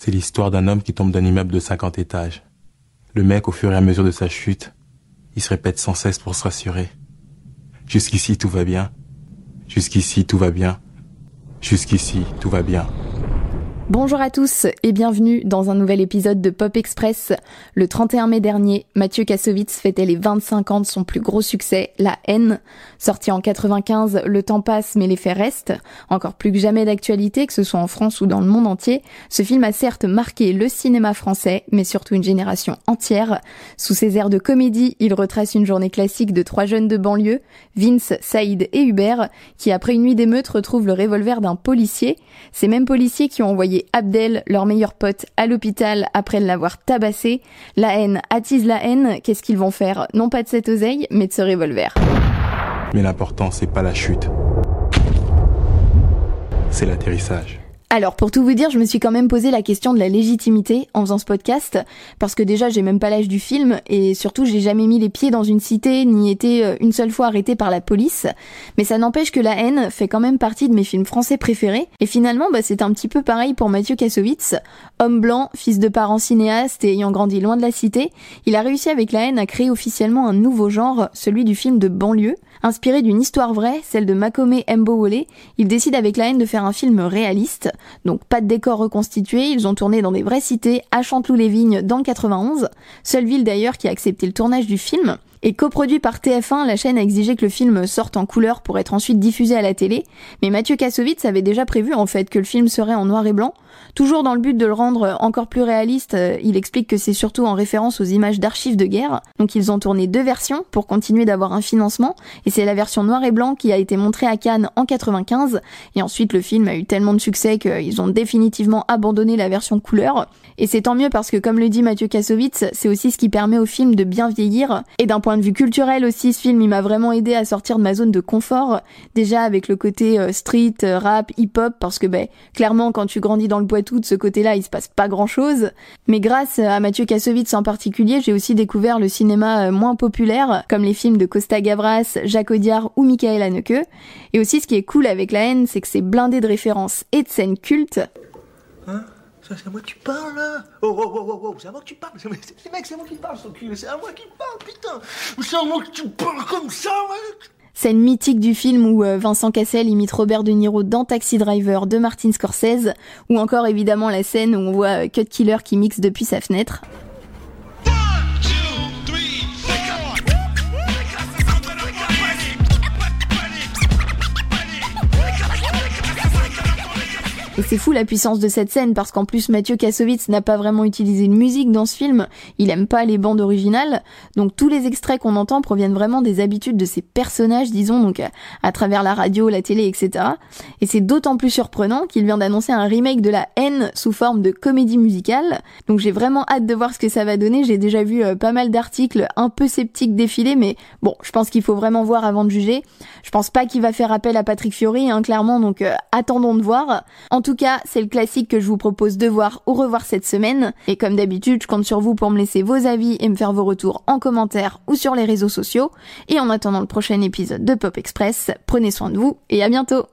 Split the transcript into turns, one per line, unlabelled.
C'est l'histoire d'un homme qui tombe d'un immeuble de 50 étages. Le mec, au fur et à mesure de sa chute, il se répète sans cesse pour se rassurer. Jusqu'ici, tout va bien. Jusqu'ici, tout va bien. Jusqu'ici, tout va bien.
Bonjour à tous et bienvenue dans un nouvel épisode de Pop Express. Le 31 mai dernier, Mathieu Kassovitz fêtait les 25 ans de son plus gros succès, La haine. Sorti en 95, le temps passe mais les faits restent. Encore plus que jamais d'actualité, que ce soit en France ou dans le monde entier, ce film a certes marqué le cinéma français, mais surtout une génération entière. Sous ses airs de comédie, il retrace une journée classique de trois jeunes de banlieue, Vince, Saïd et Hubert, qui après une nuit d'émeute retrouvent le revolver d'un policier. Ces mêmes policiers qui ont envoyé Abdel, leur meilleur pote, à l'hôpital après l'avoir tabassé. La haine attise la haine. Qu'est-ce qu'ils vont faire? Non pas de cette oseille, mais de ce revolver.
Mais l'important, c'est pas la chute. C'est l'atterrissage.
Alors pour tout vous dire, je me suis quand même posé la question de la légitimité en faisant ce podcast, parce que déjà j'ai même pas l'âge du film, et surtout j'ai jamais mis les pieds dans une cité, ni été euh, une seule fois arrêté par la police. Mais ça n'empêche que La haine fait quand même partie de mes films français préférés, et finalement bah, c'est un petit peu pareil pour Mathieu Kassovitz. Homme blanc, fils de parents cinéastes et ayant grandi loin de la cité, il a réussi avec La haine à créer officiellement un nouveau genre, celui du film de banlieue. Inspiré d'une histoire vraie, celle de Makome Mbowole, il décide avec La haine de faire un film réaliste, donc pas de décor reconstitué, ils ont tourné dans des vraies cités, à Chanteloup-les-Vignes dans le 91, seule ville d'ailleurs qui a accepté le tournage du film. Et coproduit par TF1, la chaîne a exigé que le film sorte en couleur pour être ensuite diffusé à la télé, mais Mathieu Kassovitz avait déjà prévu en fait que le film serait en noir et blanc, toujours dans le but de le rendre encore plus réaliste, euh, il explique que c'est surtout en référence aux images d'archives de guerre, donc ils ont tourné deux versions pour continuer d'avoir un financement, et c'est la version noir et blanc qui a été montrée à Cannes en 95, et ensuite le film a eu tellement de succès qu'ils ont définitivement abandonné la version couleur, et c'est tant mieux parce que comme le dit Mathieu Kassovitz, c'est aussi ce qui permet au film de bien vieillir, et d'un point de vue culturel aussi, ce film, il m'a vraiment aidé à sortir de ma zone de confort. Déjà avec le côté euh, street, euh, rap, hip-hop, parce que ben clairement quand tu grandis dans le Poitou, de ce côté-là, il se passe pas grand-chose. Mais grâce à Mathieu Kassovitz en particulier, j'ai aussi découvert le cinéma euh, moins populaire, comme les films de Costa Gavras, Jacques Audiard ou Michael Haneke. Et aussi, ce qui est cool avec La haine, c'est que c'est blindé de références et de scènes cultes.
Hein? C'est à moi que tu parles là. Oh, oh, oh, oh, oh c'est à moi que tu parles. C'est mec, c'est à moi qui parle, son cul, c'est à moi qui parle, putain. C'est à moi que tu parles comme ça, mec.
Scène mythique du film où euh, Vincent Cassel imite Robert De Niro dans Taxi Driver de Martin Scorsese, ou encore évidemment la scène où on voit euh, Cut Killer qui mixe depuis sa fenêtre. Et c'est fou la puissance de cette scène parce qu'en plus Mathieu Kassovitz n'a pas vraiment utilisé de musique dans ce film, il aime pas les bandes originales, donc tous les extraits qu'on entend proviennent vraiment des habitudes de ces personnages, disons, donc à, travers la radio, la télé, etc. Et c'est d'autant plus surprenant qu'il vient d'annoncer un remake de La haine sous forme de comédie musicale, donc j'ai vraiment hâte de voir ce que ça va donner, j'ai déjà vu euh, pas mal d'articles un peu sceptiques défiler, mais bon, je pense qu'il faut vraiment voir avant de juger. Je pense pas qu'il va faire appel à Patrick Fiori, hein, clairement, donc euh, attendons de voir. Tout cas, c'est le classique que je vous propose de voir ou revoir cette semaine. Et comme d'habitude, je compte sur vous pour me laisser vos avis et me faire vos retours en commentaire ou sur les réseaux sociaux. Et en attendant le prochain épisode de Pop Express, prenez soin de vous et à bientôt